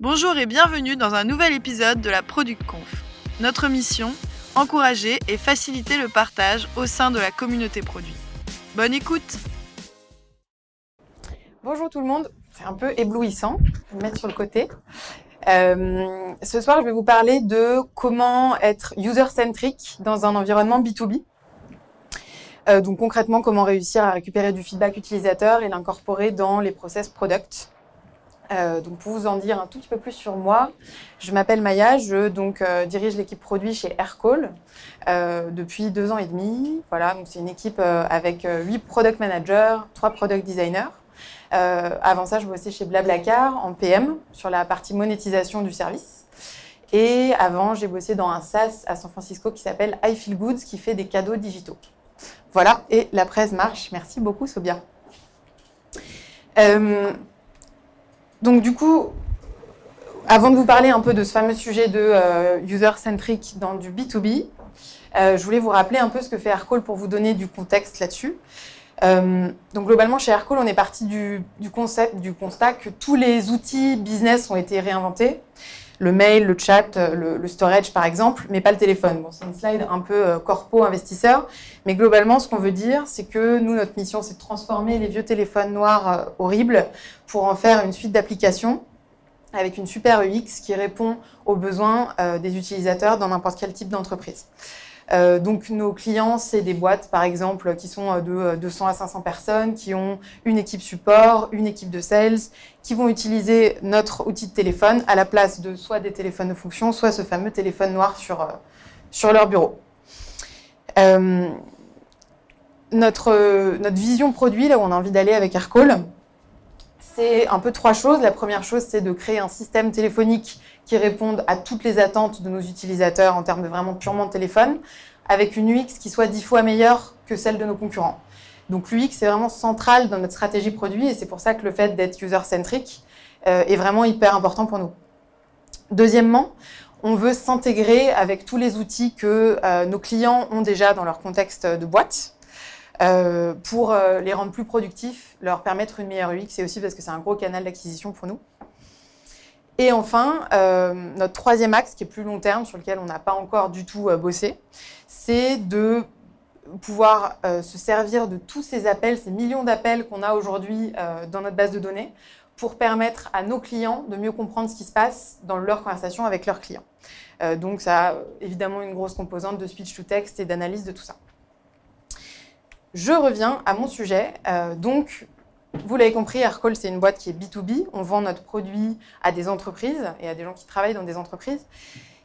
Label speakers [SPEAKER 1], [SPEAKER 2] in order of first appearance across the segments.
[SPEAKER 1] Bonjour et bienvenue dans un nouvel épisode de la Product Conf. Notre mission encourager et faciliter le partage au sein de la communauté produit. Bonne écoute
[SPEAKER 2] Bonjour tout le monde, c'est un peu éblouissant, je vais me mettre sur le côté. Euh, ce soir, je vais vous parler de comment être user-centric dans un environnement B2B. Euh, donc concrètement, comment réussir à récupérer du feedback utilisateur et l'incorporer dans les process product. Euh, donc pour vous en dire un tout petit peu plus sur moi, je m'appelle Maya, je donc euh, dirige l'équipe produit chez Aircall euh, depuis deux ans et demi. Voilà, c'est une équipe avec huit product managers, trois product designers. Avant ça, je bossais chez Blablacar en PM sur la partie monétisation du service. Et avant, j'ai bossé dans un SaaS à San Francisco qui s'appelle I Feel Goods, qui fait des cadeaux digitaux. Voilà, et la presse marche. Merci beaucoup, Sobia. Euh, donc du coup, avant de vous parler un peu de ce fameux sujet de euh, user-centric dans du B2B, euh, je voulais vous rappeler un peu ce que fait Aircall pour vous donner du contexte là-dessus. Euh, donc globalement, chez Aircall, on est parti du, du, concept, du constat que tous les outils business ont été réinventés. Le mail, le chat, le, le storage par exemple, mais pas le téléphone. Bon, c'est une slide un peu euh, corpo investisseur, mais globalement, ce qu'on veut dire, c'est que nous, notre mission, c'est de transformer les vieux téléphones noirs euh, horribles pour en faire une suite d'applications avec une super UX qui répond aux besoins euh, des utilisateurs dans n'importe quel type d'entreprise. Euh, donc nos clients, c'est des boîtes, par exemple, qui sont de 200 à 500 personnes, qui ont une équipe support, une équipe de sales, qui vont utiliser notre outil de téléphone à la place de soit des téléphones de fonction, soit ce fameux téléphone noir sur, euh, sur leur bureau. Euh, notre, notre vision produit, là où on a envie d'aller avec Aircall, c'est un peu trois choses. La première chose, c'est de créer un système téléphonique qui réponde à toutes les attentes de nos utilisateurs en termes de vraiment purement de téléphone, avec une UX qui soit dix fois meilleure que celle de nos concurrents. Donc l'UX est vraiment central dans notre stratégie produit et c'est pour ça que le fait d'être user-centric euh, est vraiment hyper important pour nous. Deuxièmement, on veut s'intégrer avec tous les outils que euh, nos clients ont déjà dans leur contexte de boîte. Euh, pour les rendre plus productifs, leur permettre une meilleure UX et aussi parce que c'est un gros canal d'acquisition pour nous. Et enfin, euh, notre troisième axe, qui est plus long terme, sur lequel on n'a pas encore du tout euh, bossé, c'est de pouvoir euh, se servir de tous ces appels, ces millions d'appels qu'on a aujourd'hui dans notre base de données, pour permettre à nos clients de mieux comprendre ce qui se passe dans leur conversation avec leurs clients. Donc ça a évidemment une grosse composante de speech to text et d'analyse de tout ça. Je reviens à mon sujet. Donc, vous l'avez compris, Aircall, c'est une boîte qui est B2B. On vend notre produit à des entreprises et à des gens qui travaillent dans des entreprises.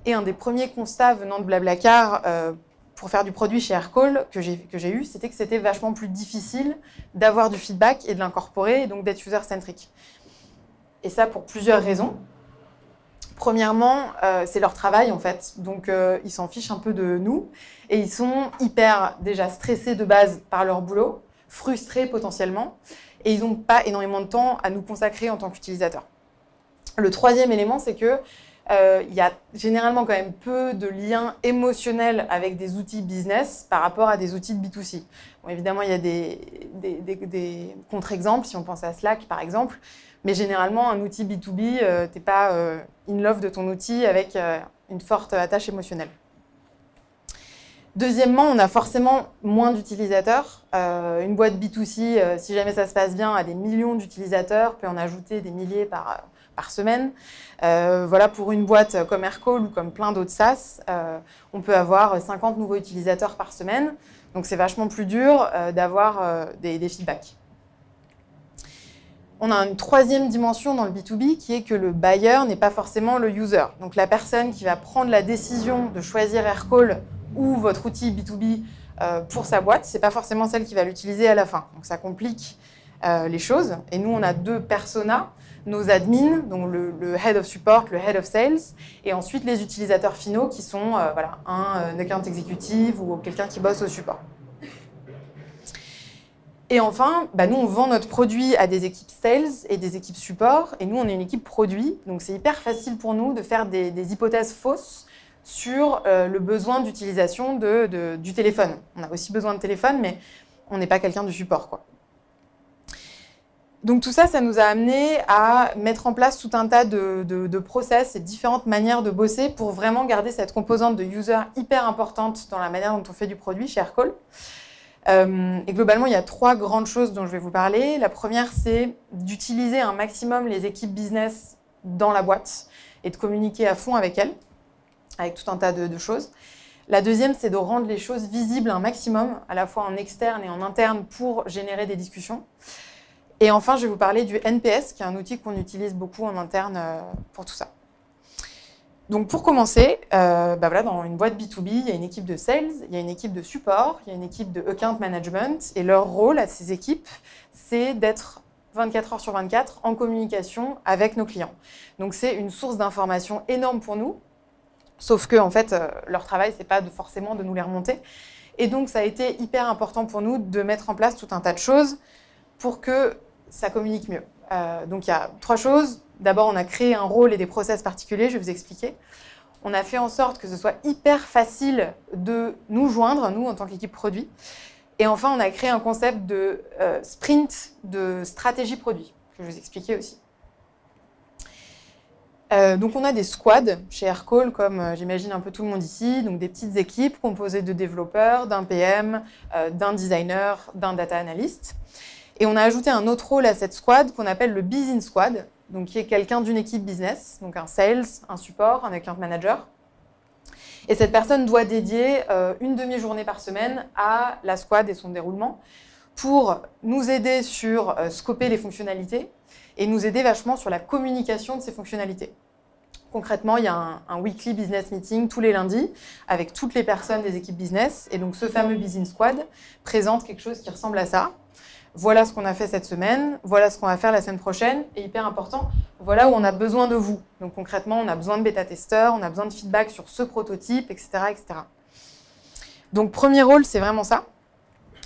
[SPEAKER 2] Et un des premiers constats venant de Blablacar euh, pour faire du produit chez Aircall que j'ai eu, c'était que c'était vachement plus difficile d'avoir du feedback et de l'incorporer, et donc d'être user-centric. Et ça pour plusieurs raisons. Premièrement, euh, c'est leur travail en fait, donc euh, ils s'en fichent un peu de nous et ils sont hyper déjà stressés de base par leur boulot, frustrés potentiellement, et ils n'ont pas énormément de temps à nous consacrer en tant qu'utilisateurs. Le troisième élément, c'est que euh, il y a généralement quand même peu de liens émotionnels avec des outils business par rapport à des outils de B2C. Bon, évidemment, il y a des, contre-exemples, si on pense à Slack par exemple, mais généralement, un outil B2B, euh, tu n'es pas euh, in love de ton outil avec euh, une forte attache émotionnelle. Deuxièmement, on a forcément moins d'utilisateurs. Euh, une boîte B2C, euh, si jamais ça se passe bien, a des millions d'utilisateurs, peut en ajouter des milliers par, par semaine. Euh, voilà, pour une boîte comme Aircall ou comme plein d'autres SaaS, euh, on peut avoir 50 nouveaux utilisateurs par semaine. Donc c'est vachement plus dur euh, d'avoir des, des feedbacks. On a une troisième dimension dans le B2B qui est que le buyer n'est pas forcément le user. Donc la personne qui va prendre la décision de choisir Aircall ou votre outil B2B euh, pour sa boîte, c'est pas forcément celle qui va l'utiliser à la fin. Donc ça complique euh, les choses. Et nous, on a deux personas, nos admins, donc le, head of support, le head of sales, et ensuite les utilisateurs finaux qui sont euh, voilà, un, account exécutif ou quelqu'un qui bosse au support. Et enfin, bah nous, on vend notre produit à des équipes sales et des équipes support. Et nous, on est une équipe produit. Donc, c'est hyper facile pour nous de faire des hypothèses fausses sur euh, le besoin d'utilisation du téléphone. On a aussi besoin de téléphone, mais on n'est pas quelqu'un du support. Quoi. Donc tout ça, ça nous a amené à mettre en place tout un tas de, process et différentes manières de bosser pour vraiment garder cette composante de user hyper importante dans la manière dont on fait du produit chez Aircall. Euh, et globalement, il y a trois grandes choses dont je vais vous parler. La première, c'est d'utiliser un maximum les équipes business dans la boîte et de communiquer à fond avec elles, avec tout un tas de choses. La deuxième, c'est de rendre les choses visibles un maximum, à la fois en externe et en interne, pour générer des discussions. Et enfin, je vais vous parler du NPS, qui est un outil qu'on utilise beaucoup en interne euh, pour tout ça. Donc pour commencer, euh, bah voilà, dans une boîte B2B, il y a une équipe de sales, il y a une équipe de support, il y a une équipe de account management, et leur rôle à ces équipes, c'est d'être 24 heures sur 24 en communication avec nos clients. Donc c'est une source d'information énorme pour nous, sauf que en fait, euh, leur travail, c'est pas forcément de nous les remonter. Et donc ça a été hyper important pour nous de mettre en place tout un tas de choses pour que ça communique mieux. Euh, donc il y a trois choses. D'abord, on a créé un rôle et des process particuliers, je vais vous expliquer. On a fait en sorte que ce soit hyper facile de nous joindre, nous, en tant qu'équipe produit. Et enfin, on a créé un concept de euh, sprint de stratégie produit, que je vais vous expliquer aussi. Euh, donc on a des squads chez Aircall, comme j'imagine un peu tout le monde ici, donc des petites équipes composées de développeurs, d'un PM, d'un designer, d'un data analyst. Et on a ajouté un autre rôle à cette squad qu'on appelle le business squad, donc qui est quelqu'un d'une équipe business, donc un sales, un support, un account manager. Et cette personne doit dédier euh, une demi-journée par semaine à la squad et son déroulement pour nous aider sur euh, scoper les fonctionnalités et nous aider vachement sur la communication de ces fonctionnalités. Concrètement, il y a un, weekly business meeting tous les lundis avec toutes les personnes des équipes business. Et donc, ce fameux business squad présente quelque chose qui ressemble à ça voilà ce qu'on a fait cette semaine, voilà ce qu'on va faire la semaine prochaine, et hyper important, voilà où on a besoin de vous. Donc concrètement, on a besoin de bêta-testeurs, on a besoin de feedback sur ce prototype, etc. etc. Donc premier rôle, c'est vraiment ça.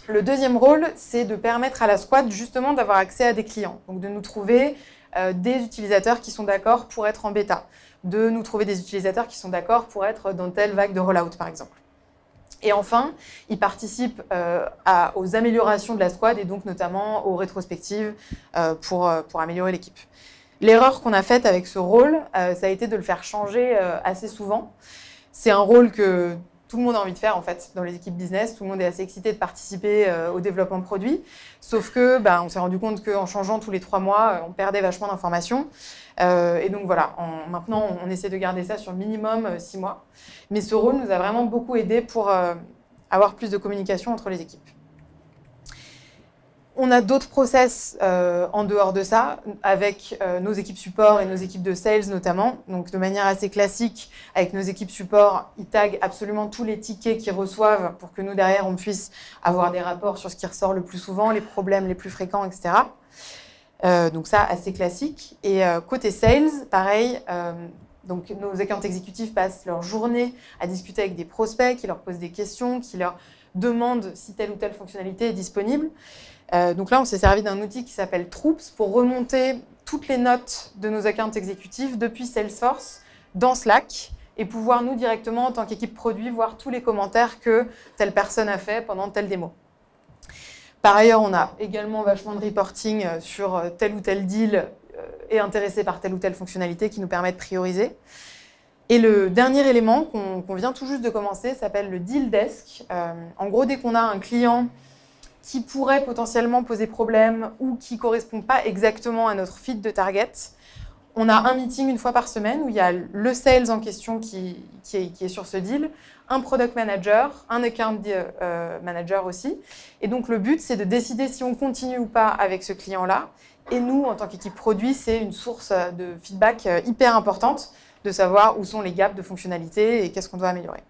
[SPEAKER 2] Le deuxième rôle, c'est de permettre à la squad justement d'avoir accès à des clients, donc de nous trouver euh, des utilisateurs qui sont d'accord pour être en bêta, de nous trouver des utilisateurs qui sont d'accord pour être dans telle vague de rollout par exemple. Et enfin, il participe euh, aux améliorations de la squad et donc notamment aux rétrospectives euh, pour, euh, pour améliorer l'équipe. L'erreur qu'on a faite avec ce rôle, ça a été de le faire changer assez souvent. C'est un rôle que tout le monde a envie de faire en fait dans les équipes business. Tout le monde est assez excité de participer au développement de produits. Sauf que, bah, on s'est rendu compte qu'en changeant tous les trois mois, on perdait vachement d'informations. Euh, et donc voilà, maintenant on essaie de garder ça sur minimum euh, six mois. Mais ce rôle nous a vraiment beaucoup aidé pour euh, avoir plus de communication entre les équipes. On a d'autres process en dehors de ça, avec nos équipes support et nos équipes de sales notamment. Donc de manière assez classique, avec nos équipes support, ils taguent absolument tous les tickets qu'ils reçoivent pour que nous derrière on puisse avoir des rapports sur ce qui ressort le plus souvent, les problèmes les plus fréquents, etc. Euh, donc ça, assez classique. Et euh, côté sales, pareil, euh, donc nos accounts exécutifs passent leur journée à discuter avec des prospects qui leur posent des questions, qui leur demandent si telle ou telle fonctionnalité est disponible. donc là, on s'est servi d'un outil qui s'appelle Troops pour remonter toutes les notes de nos accounts exécutifs depuis Salesforce dans Slack et pouvoir nous directement, en tant qu'équipe produit, voir tous les commentaires que telle personne a fait pendant telle démo. Par ailleurs, on a également vachement de reporting euh, sur euh, tel ou tel deal euh, et intéressé par telle ou telle fonctionnalité qui nous permet de prioriser. Et le dernier élément qu'on vient tout juste de commencer s'appelle le deal desk. en gros, dès qu'on a un client qui pourrait potentiellement poser problème ou qui ne correspond pas exactement à notre fit de target, on a un meeting une fois par semaine où il y a le sales en question qui, est, sur ce deal, un product manager, un account euh, manager aussi. Et donc le but, c'est de décider si on continue ou pas avec ce client-là. Et nous, en tant qu'équipe produit, c'est une source de feedback euh, hyper importante de savoir où sont les gaps de fonctionnalité et qu'est-ce qu'on doit améliorer.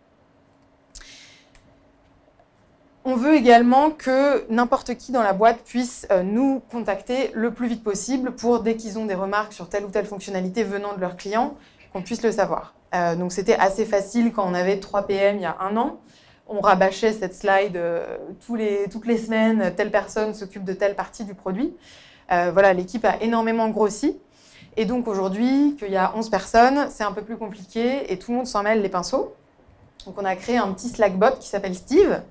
[SPEAKER 2] On veut également que n'importe qui dans la boîte puisse euh, nous contacter le plus vite possible pour, dès qu'ils ont des remarques sur telle ou telle fonctionnalité venant de leurs clients, qu'on puisse le savoir. Euh, donc c'était assez facile quand on avait 3 PM il y a un an. On rabâchait cette slide euh, les, toutes les semaines, telle personne s'occupe de telle partie du produit. voilà, l'équipe a énormément grossi. Et donc aujourd'hui, qu'il y a 11 personnes, c'est un peu plus compliqué et tout le monde s'en mêle les pinceaux. Donc on a créé un petit Slackbot qui s'appelle Steve,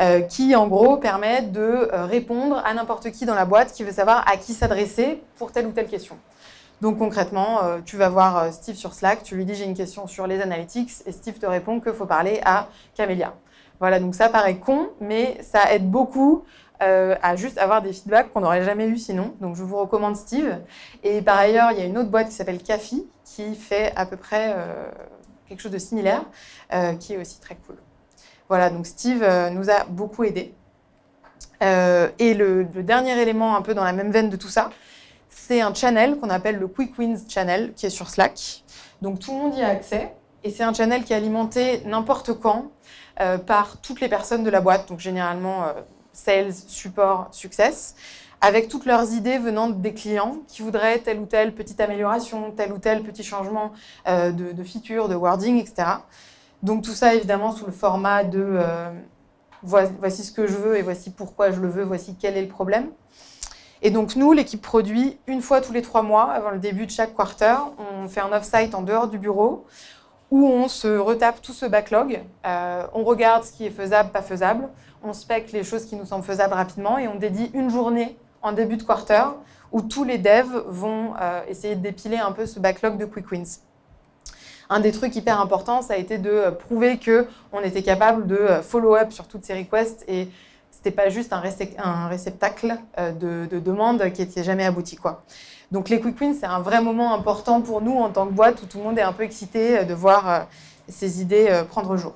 [SPEAKER 2] euh, qui en gros permet de euh, répondre à n'importe qui dans la boîte qui veut savoir à qui s'adresser pour telle ou telle question. Donc concrètement, euh, tu vas voir Steve sur Slack, tu lui dis j'ai une question sur les analytics et Steve te répond qu'il faut parler à Camélia. Voilà, donc ça paraît con, mais ça aide beaucoup à juste avoir des feedbacks qu'on n'aurait jamais eu sinon. Donc je vous recommande Steve. Et par ailleurs, il y a une autre boîte qui s'appelle Cafi qui fait à peu près quelque chose de similaire, qui est aussi très cool. Voilà, donc Steve euh, nous a beaucoup aidés. Euh, et le, dernier élément un peu dans la même veine de tout ça, c'est un channel qu'on appelle le Quick Wins Channel qui est sur Slack. Donc tout le monde y a accès et c'est un channel qui est alimenté n'importe quand euh, par toutes les personnes de la boîte, donc généralement sales, support, success, avec toutes leurs idées venant des clients qui voudraient telle ou telle petite amélioration, tel ou tel petit changement de, de feature, de wording, etc. Donc tout ça, évidemment, sous le format de euh, voici ce que je veux et voici pourquoi je le veux, voici quel est le problème. Et donc nous, l'équipe produit, une fois tous les trois mois, avant le début de chaque quarter, on fait un off-site en dehors du bureau où on se retape tout ce backlog, euh, on regarde ce qui est faisable, pas faisable, on spec les choses qui nous semblent faisables rapidement et on dédie une journée en début de quarter où tous les devs vont euh, essayer de dépiler un peu ce backlog de quick wins un des trucs hyper importants, ça a été de euh, prouver qu'on était capable de euh, follow-up sur toutes ces requests et c'était pas juste un, réceptacle de, demandes qui n'était jamais abouti. Quoi. Donc les quick wins, c'est un vrai moment important pour nous en tant que boîte où tout le monde est un peu excité de voir ces idées prendre jour.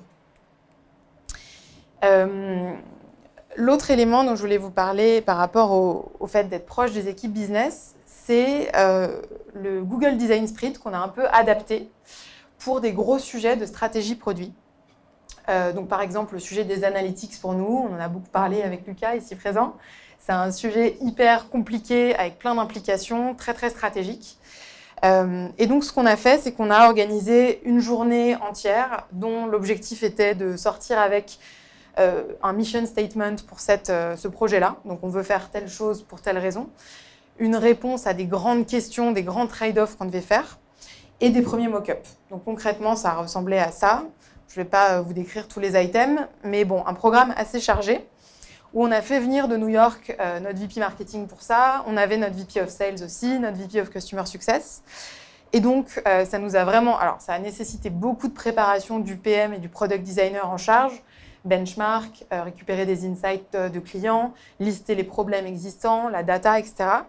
[SPEAKER 2] L'autre élément dont je voulais vous parler par rapport au, fait d'être proche des équipes business, c'est le Google Design Sprint qu'on a un peu adapté pour des gros sujets de stratégie produit. Euh, donc, par exemple, le sujet des analytics pour nous, on en a beaucoup parlé avec Lucas ici présent. C'est un sujet hyper compliqué avec plein d'implications, très très stratégique. Euh, et donc, ce qu'on a fait, c'est qu'on a organisé une journée entière dont l'objectif était de sortir avec euh, un mission statement pour cette, ce projet-là. Donc, on veut faire telle chose pour telle raison. Une réponse à des grandes questions, des grands trade-offs qu'on devait faire et des premiers mock-ups. Donc concrètement, ça ressemblait à ça. Je ne vais pas vous décrire tous les items, mais bon, un programme assez chargé où on a fait venir de New York euh, notre VP marketing pour ça. On avait notre VP of Sales aussi, notre VP of Customer Success. Et donc, euh, ça nous a vraiment. Alors, ça a nécessité beaucoup de préparation du PM et du product designer en charge, benchmark, euh, récupérer des insights de clients, lister les problèmes existants, la data, etc.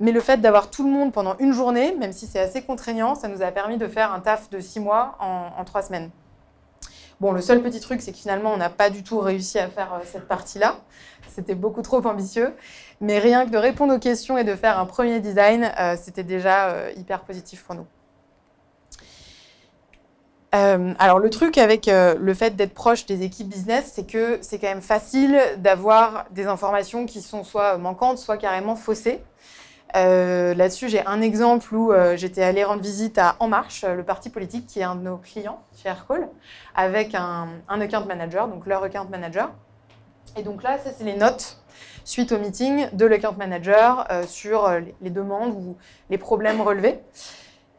[SPEAKER 2] Mais le fait d'avoir tout le monde pendant une journée, même si c'est assez contraignant, ça nous a permis de faire un taf de six mois en, trois semaines. Bon, le seul petit truc, c'est que finalement, on n'a pas du tout réussi à faire euh, cette partie-là. C'était beaucoup trop ambitieux. Mais rien que de répondre aux questions et de faire un premier design, euh, c'était déjà euh, hyper positif pour nous. Alors le truc avec le fait d'être proche des équipes business, c'est que c'est quand même facile d'avoir des informations qui sont soit manquantes, soit carrément faussées. Euh, là-dessus, j'ai un exemple où euh, j'étais allée rendre visite à En Marche, le parti politique qui est un de nos clients chez Aircall, avec un, account manager, donc leur account manager. Et donc là, ça, c'est les notes suite au meeting de l'account manager euh, sur les, demandes ou les problèmes relevés.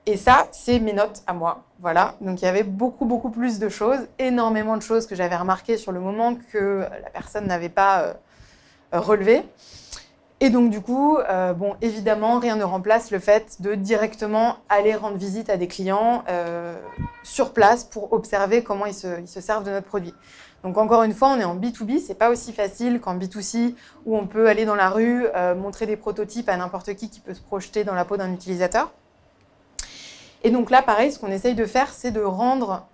[SPEAKER 2] Et ça, c'est mes notes à moi. Voilà. Donc il y avait beaucoup, beaucoup plus de choses, énormément de choses que j'avais remarquées sur le moment que la personne n'avait pas relevées. Et donc, du coup, euh, bon, évidemment, rien ne remplace le fait de directement aller rendre visite à des clients euh, sur place pour observer comment ils se, servent de notre produit. Donc, encore une fois, on est en B2B, c'est pas aussi facile qu'en B2C où on peut aller dans la rue, euh, montrer des prototypes à n'importe qui qui peut se projeter dans la peau d'un utilisateur. Et donc là, pareil, ce qu'on essaye de faire, c'est de rendre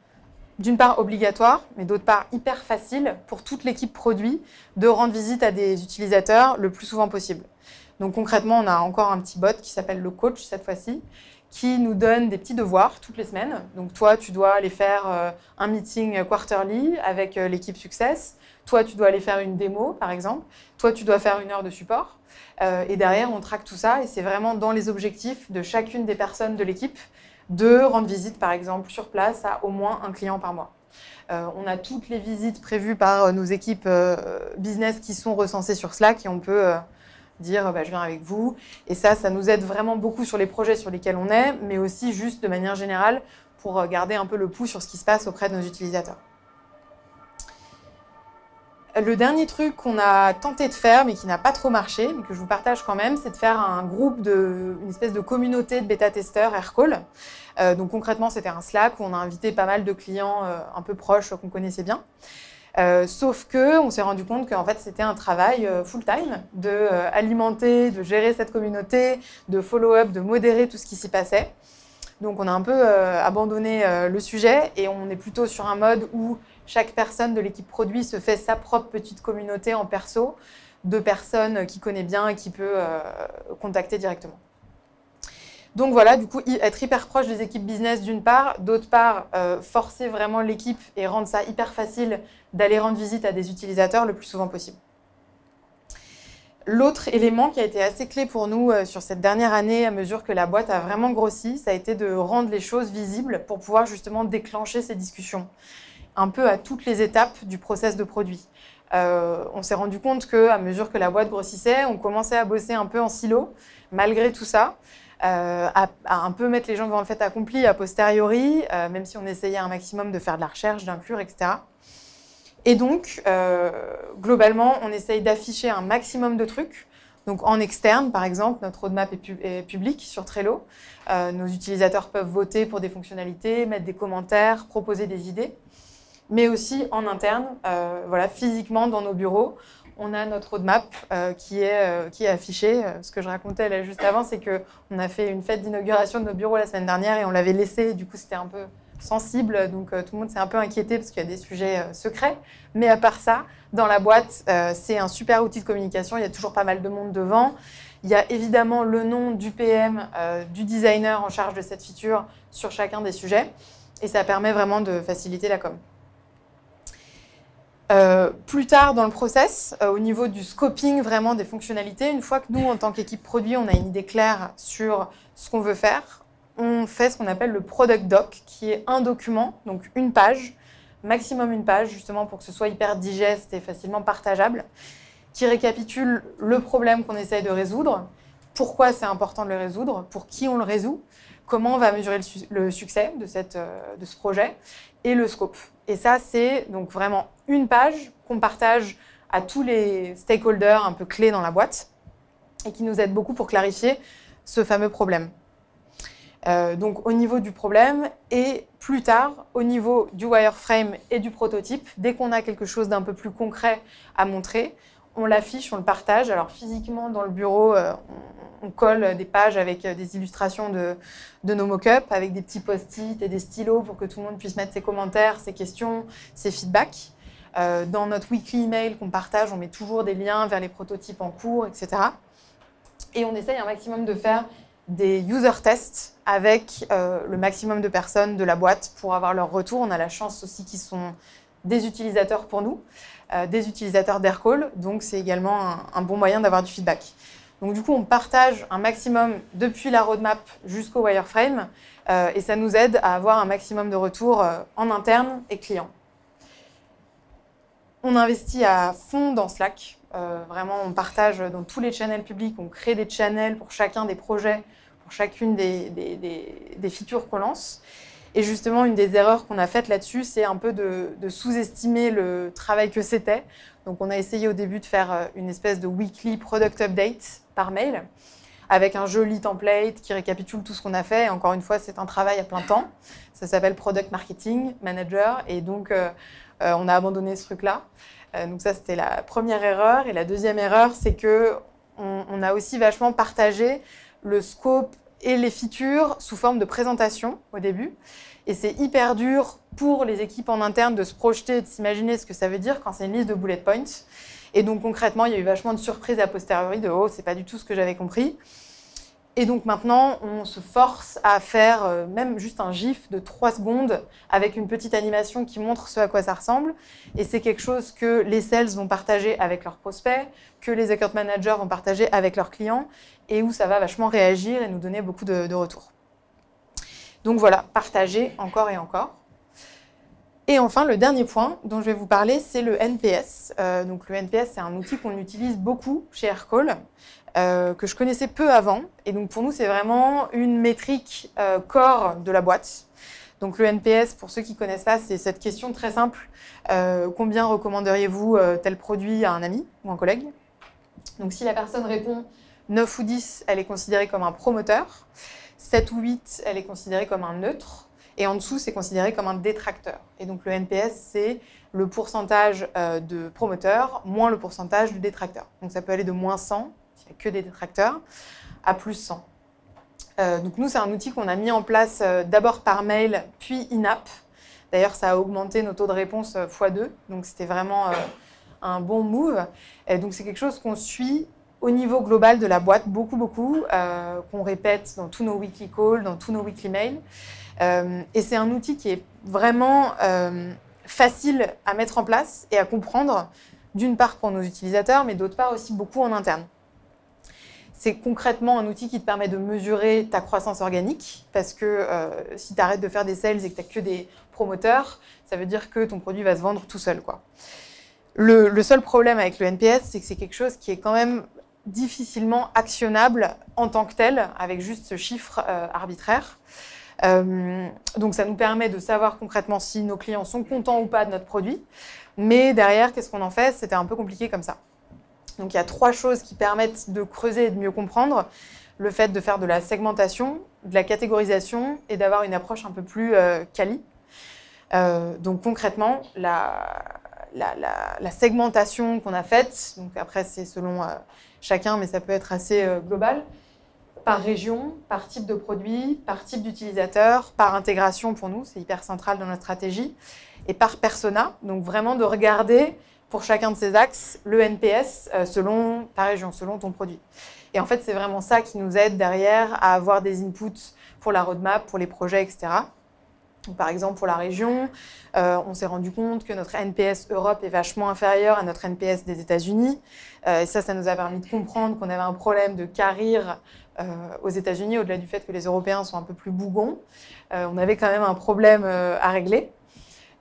[SPEAKER 2] d'une part obligatoire, mais d'autre part hyper facile pour toute l'équipe produit de rendre visite à des utilisateurs le plus souvent possible. Donc concrètement, on a encore un petit bot qui s'appelle le coach cette fois-ci, qui nous donne des petits devoirs toutes les semaines. Donc toi, tu dois aller faire euh, un meeting quarterly avec euh, l'équipe Success. Toi, tu dois aller faire une démo, par exemple. Toi, tu dois faire une heure de support. Euh, et derrière, on traque tout ça et c'est vraiment dans les objectifs de chacune des personnes de l'équipe de rendre visite, par exemple, sur place à au moins un client par mois. Euh, on a toutes les visites prévues par euh, nos équipes euh, business qui sont recensées sur Slack et on peut dire bah, je viens avec vous. Et ça, ça nous aide vraiment beaucoup sur les projets sur lesquels on est, mais aussi juste de manière générale pour garder un peu le pouls sur ce qui se passe auprès de nos utilisateurs. Le dernier truc qu'on a tenté de faire, mais qui n'a pas trop marché, mais que je vous partage quand même, c'est de faire un groupe de, une espèce de communauté de bêta-testeurs Aircall. Euh, donc concrètement, c'était un Slack où on a invité pas mal de clients euh, un peu proches qu'on connaissait bien. Euh, sauf que on s'est rendu compte qu'en fait c'était un travail full-time de alimenter, de gérer cette communauté, de follow-up, de modérer tout ce qui s'y passait. Donc on a un peu abandonné le sujet et on est plutôt sur un mode où chaque personne de l'équipe produit se fait sa propre petite communauté en perso de personnes qu'il connaît bien et qui peut euh, contacter directement. Donc voilà, du coup, être hyper proche des équipes business d'une part, d'autre part, euh, forcer vraiment l'équipe et rendre ça hyper facile d'aller rendre visite à des utilisateurs le plus souvent possible. L'autre élément qui a été assez clé pour nous euh, sur cette dernière année, à mesure que la boîte a vraiment grossi, ça a été de rendre les choses visibles pour pouvoir justement déclencher ces discussions un peu à toutes les étapes du process de produit. Euh, on s'est rendu compte que à mesure que la boîte grossissait, on commençait à bosser un peu en silo, malgré tout ça, euh, à, un peu mettre les gens devant le fait accompli a posteriori, euh, même si on essayait un maximum de faire de la recherche, d'inclure, etc. Et donc, globalement, on essaye d'afficher un maximum de trucs. Donc en externe, par exemple, notre roadmap est, est public sur Trello. nos utilisateurs peuvent voter pour des fonctionnalités, mettre des commentaires, proposer des idées mais aussi en interne, euh, voilà, physiquement dans nos bureaux. On a notre roadmap euh, qui, est, euh, qui est affiché. Ce que je racontais juste avant, c'est qu'on a fait une fête d'inauguration de nos bureaux la semaine dernière et on l'avait laissé. Du coup, c'était un peu sensible, donc tout le monde s'est un peu inquiété parce qu'il y a des sujets secrets. Mais à part ça, dans la boîte, c'est un super outil de communication. Il y a toujours pas mal de monde devant. Il y a évidemment le nom du PM, du designer en charge de cette feature sur chacun des sujets. Et ça permet vraiment de faciliter la com. Euh, plus tard dans le process, euh, au niveau du scoping vraiment des fonctionnalités, une fois que nous, en tant qu'équipe produit, on a une idée claire sur ce qu'on veut faire, on fait ce qu'on appelle le product doc, qui est un document, donc une page, maximum une page, justement pour que ce soit hyper digeste et facilement partageable, qui récapitule le problème qu'on essaye de résoudre, pourquoi c'est important de le résoudre, pour qui on le résout, comment on va mesurer le, succès de, cette, euh, de ce projet et le scope. Et ça, c'est donc vraiment une page qu'on partage à tous les stakeholders un peu clés dans la boîte et qui nous aide beaucoup pour clarifier ce fameux problème. Euh, donc au niveau du problème et plus tard au niveau du wireframe et du prototype, dès qu'on a quelque chose d'un peu plus concret à montrer, on l'affiche, on le partage. Alors physiquement dans le bureau, euh, on, colle des pages avec euh, des illustrations de, nos mock-ups, avec des petits post-it et des stylos pour que tout le monde puisse mettre ses commentaires, ses questions, ses feedbacks. Euh, dans notre weekly email qu'on partage, on met toujours des liens vers les prototypes en cours, etc. Et on essaye un maximum de faire des user tests avec le maximum de personnes de la boîte pour avoir leur retour. On a la chance aussi qu'ils sont des utilisateurs pour nous. Euh, des utilisateurs d'Aircall. Donc, c'est également un, bon moyen d'avoir du feedback. Donc, du coup, on partage un maximum depuis la roadmap jusqu'au wireframe euh, et ça nous aide à avoir un maximum de retours euh, en interne et client. On investit à fond dans Slack. vraiment, on partage dans tous les channels publics, on crée des channels pour chacun des projets, pour chacune des, des features qu'on lance. Et justement, une des erreurs qu'on a faites là-dessus, c'est un peu de, sous-estimer le travail que c'était. Donc, on a essayé au début de faire euh, une espèce de weekly product update par mail avec un joli template qui récapitule tout ce qu'on a fait. Et encore une fois, c'est un travail à plein temps. Ça s'appelle Product Marketing Manager. Et donc, euh, euh, on a abandonné ce truc-là. donc ça, c'était la première erreur. Et la deuxième erreur, c'est que on, a aussi vachement partagé le scope et les features sous forme de présentation au début. Et c'est hyper dur pour les équipes en interne de se projeter, de s'imaginer ce que ça veut dire quand c'est une liste de bullet points. Et donc concrètement, il y a eu vachement de surprises a posteriori de oh, c'est pas du tout ce que j'avais compris. Et donc maintenant, on se force à faire euh, même juste un gif de 3 secondes avec une petite animation qui montre ce à quoi ça ressemble. Et c'est quelque chose que les sales vont partager avec leurs prospects, que les account managers vont partager avec leurs clients et où ça va vachement réagir et nous donner beaucoup de, retours. Donc voilà, partager encore et encore. Et enfin, le dernier point dont je vais vous parler, c'est le NPS. Euh, donc le NPS, c'est un outil qu'on utilise beaucoup chez Aircall, euh, que je connaissais peu avant. Et donc pour nous, c'est vraiment une métrique euh, core de la boîte. Donc le NPS, pour ceux qui ne connaissent pas, c'est cette question très simple. combien recommanderiez-vous tel produit à un ami ou un collègue? Donc si la personne répond 9 ou 10, elle est considérée comme un promoteur. 7 ou 8, elle est considérée comme un neutre. Et en dessous, c'est considéré comme un détracteur. Et donc le NPS, c'est le pourcentage euh, de promoteurs moins le pourcentage de détracteurs. Donc ça peut aller de moins 100, s'il n'y a que des détracteurs, à plus 100. Euh, donc nous, c'est un outil qu'on a mis en place euh, d'abord par mail, puis in-app. D'ailleurs, ça a augmenté nos taux de réponse x2. Donc c'était vraiment un bon move. Et donc c'est quelque chose qu'on suit au niveau global de la boîte, beaucoup, beaucoup, qu'on répète dans tous nos weekly calls, dans tous nos weekly mails. et c'est un outil qui est vraiment facile à mettre en place et à comprendre, d'une part pour nos utilisateurs, mais d'autre part aussi beaucoup en interne. C'est concrètement un outil qui te permet de mesurer ta croissance organique, parce que euh, si tu arrêtes de faire des sales et que tu n'as que des promoteurs, ça veut dire que ton produit va se vendre tout seul. Quoi. Le, seul problème avec le NPS, c'est que c'est quelque chose qui est quand même difficilement actionnable en tant que tel, avec juste ce chiffre euh, arbitraire. Euh, donc ça nous permet de savoir concrètement si nos clients sont contents ou pas de notre produit. Mais derrière, qu'est-ce qu'on en fait? C'était un peu compliqué comme ça. Donc il y a trois choses qui permettent de creuser et de mieux comprendre. Le fait de faire de la segmentation, de la catégorisation et d'avoir une approche un peu plus euh, quali. Euh, donc concrètement, la, segmentation qu'on a faite, donc après c'est selon chacun, mais ça peut être assez global, par région, par type de produit, par type d'utilisateur, par intégration pour nous, c'est hyper central dans notre stratégie, et par persona, donc vraiment de regarder pour chacun de ces axes le NPS euh, selon ta région, selon ton produit. Et en fait, c'est vraiment ça qui nous aide derrière à avoir des inputs pour la roadmap, pour les projets, etc. par exemple, pour la région, euh, on s'est rendu compte que notre NPS Europe est vachement inférieur à notre NPS des États-Unis. Euh, et ça, ça nous a permis de comprendre qu'on avait un problème de carrière aux États-Unis, au-delà du fait que les Européens sont un peu plus bougons, on avait quand même un problème à régler.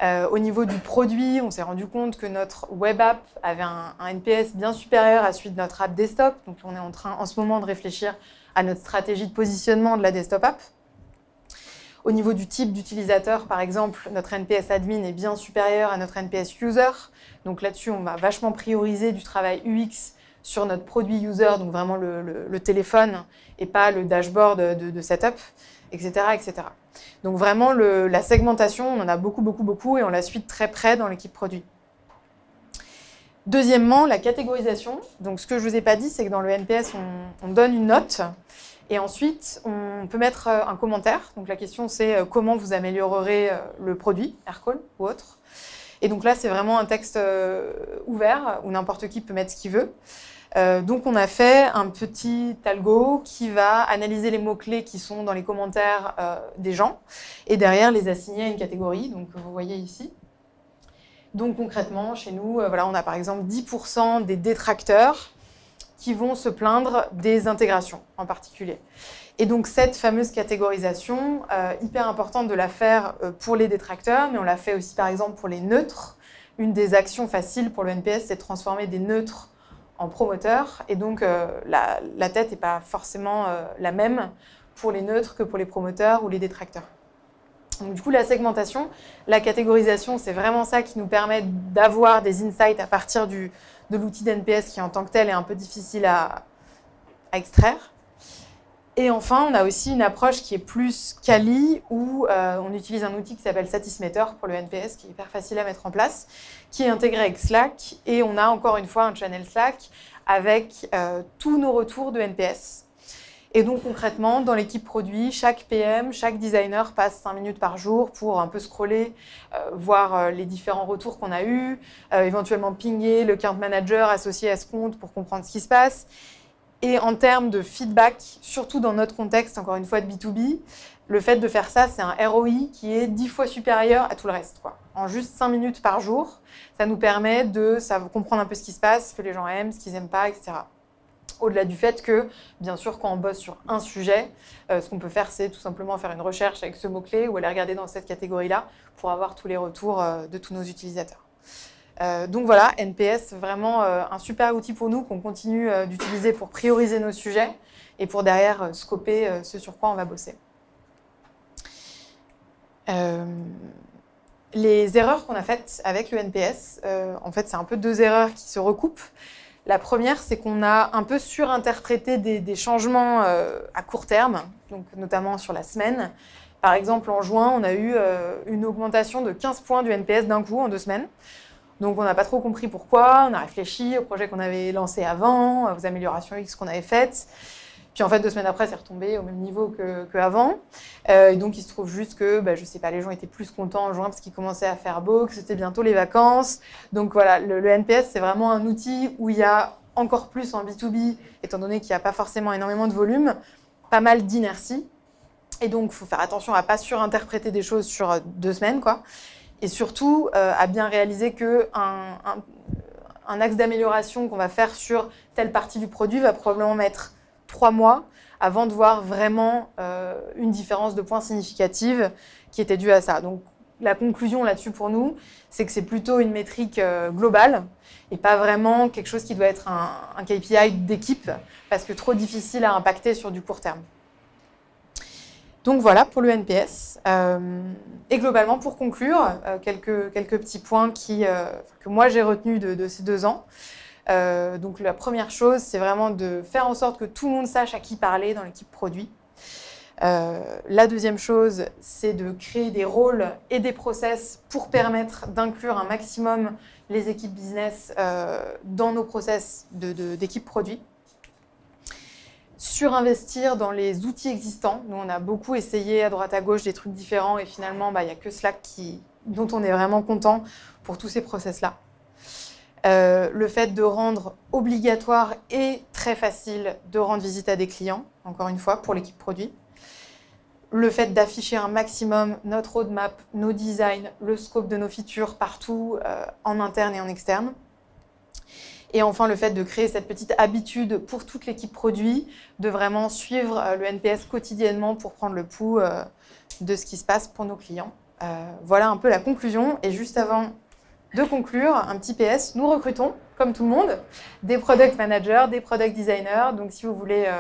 [SPEAKER 2] Au niveau du produit, on s'est rendu compte que notre web app avait un, NPS bien supérieur à celui de notre app desktop. Donc on est en train en ce moment de réfléchir à notre stratégie de positionnement de la desktop app. Au niveau du type d'utilisateur, par exemple, notre NPS admin est bien supérieur à notre NPS user. Donc là-dessus, on va vachement prioriser du travail UX sur notre produit user, donc vraiment le, téléphone et pas le dashboard de, setup, etc., etc. Donc vraiment la segmentation, on en a beaucoup, beaucoup, beaucoup et on la suit très près dans l'équipe produit. Deuxièmement, la catégorisation. Donc ce que je ne vous ai pas dit, c'est que dans le NPS, on, donne une note et ensuite on peut mettre euh, un commentaire. Donc la question c'est euh, comment vous améliorerez euh, le produit, Aircall ou autre. Et donc là, c'est vraiment un texte ouvert où n'importe qui peut mettre ce qu'il veut. Euh, donc on a fait un petit algo qui va analyser les mots-clés qui sont dans les commentaires euh, des gens et derrière les assigner à une catégorie, donc vous voyez ici. Donc concrètement, chez nous, euh, voilà, on a par exemple 10% des détracteurs qui vont se plaindre des intégrations en particulier. Et donc cette fameuse catégorisation, hyper importante de la faire pour les détracteurs, mais on l'a fait aussi par exemple pour les neutres. Une des actions faciles pour le NPS, c'est de transformer des neutres en promoteur. Et donc, euh, la, tête n'est pas forcément euh, la même pour les neutres que pour les promoteurs ou les détracteurs. Donc, du coup, la segmentation, la catégorisation, c'est vraiment ça qui nous permet d'avoir des insights à partir de l'outil d'NPS qui, en tant que tel, est un peu difficile à extraire. Et enfin, on a aussi une approche qui est plus quali, où euh, on utilise un outil qui s'appelle Satismeter pour le NPS, qui est hyper facile à mettre en place, qui est intégré avec Slack. Et on a encore une fois un channel Slack avec euh, tous nos retours de NPS. Et donc concrètement, dans l'équipe produit, chaque PM, chaque designer passe 5 minutes par jour pour un peu scroller, euh, voir les différents retours qu'on a eus, éventuellement pinguer le account manager associé à ce compte pour comprendre ce qui se passe. Et en termes de feedback, surtout dans notre contexte, encore une fois de B2B, le fait de faire ça, c'est un ROI qui est dix fois supérieur à tout le reste. En juste cinq minutes par jour, ça nous permet de comprendre un peu ce qui se passe, ce que les gens aiment, ce qu'ils n'aiment pas, etc. Au-delà du fait que, bien sûr, quand on bosse sur un sujet, euh, ce qu'on peut faire, c'est tout simplement faire une recherche avec ce mot-clé ou aller regarder dans cette catégorie-là pour avoir tous les retours euh, de tous nos utilisateurs. Euh, donc voilà, NPS, vraiment euh, un super outil pour nous qu'on continue euh, d'utiliser pour prioriser nos sujets et pour derrière scoper ce sur quoi on va bosser. les erreurs qu'on a faites avec le NPS, en fait, c'est un peu deux erreurs qui se recoupent. La première, c'est qu'on a un peu surinterprété des, changements à court terme, donc notamment sur la semaine. Par exemple, en juin, on a eu une augmentation de 15 points du NPS d'un coup en deux semaines. Donc on n'a pas trop compris pourquoi, on a réfléchi au projet qu'on avait lancé avant, aux améliorations X qu'on avait faites. Puis en fait, deux semaines après, c'est retombé au même niveau qu'avant. Euh, et donc il se trouve juste que, bah, je sais pas, les gens étaient plus contents en juin parce qu'ils commençaient à faire beau, que c'était bientôt les vacances. Donc voilà, le, NPS, c'est vraiment un outil où il y a encore plus en B2B, étant donné qu'il n'y a pas forcément énormément de volume, pas mal d'inertie. Et donc, il faut faire attention à pas surinterpréter des choses sur deux semaines, quoi et surtout euh, à bien réaliser que un, axe d'amélioration qu'on va faire sur telle partie du produit va probablement mettre trois mois avant de voir vraiment euh, une différence de points significative qui était due à ça. Donc la conclusion là-dessus pour nous, c'est que c'est plutôt une métrique euh, globale et pas vraiment quelque chose qui doit être un, un KPI d'équipe parce que trop difficile à impacter sur du court terme. Donc voilà pour le NPS. Euh, et globalement, pour conclure, euh, quelques, petits points euh, que moi j'ai retenus de, ces deux ans. donc la première chose, c'est vraiment de faire en sorte que tout le monde sache à qui parler dans l'équipe produit. la deuxième chose, c'est de créer des rôles et des process pour permettre d'inclure un maximum les équipes business dans nos process d'équipe produit surinvestir dans les outils existants. Nous, on a beaucoup essayé à droite à gauche des trucs différents et finalement, bah, il n'y a que Slack dont on est vraiment content pour tous ces process-là. Euh, le fait de rendre obligatoire et très facile de rendre visite à des clients, encore une fois, pour l'équipe produit. Le fait d'afficher un maximum notre roadmap, nos designs, le scope de nos features partout, euh, en interne et en externe. Et enfin, le fait de créer cette petite habitude pour toute l'équipe produit, de vraiment suivre euh, le NPS quotidiennement pour prendre le pouls euh, de ce qui se passe pour nos clients. Euh, voilà un peu la conclusion. Et juste avant de conclure, un petit PS, nous recrutons, comme tout le monde, des product managers, des product designers. Donc si vous voulez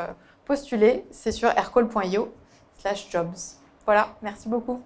[SPEAKER 2] postuler, c'est sur aircall.io slash jobs. Voilà, merci beaucoup.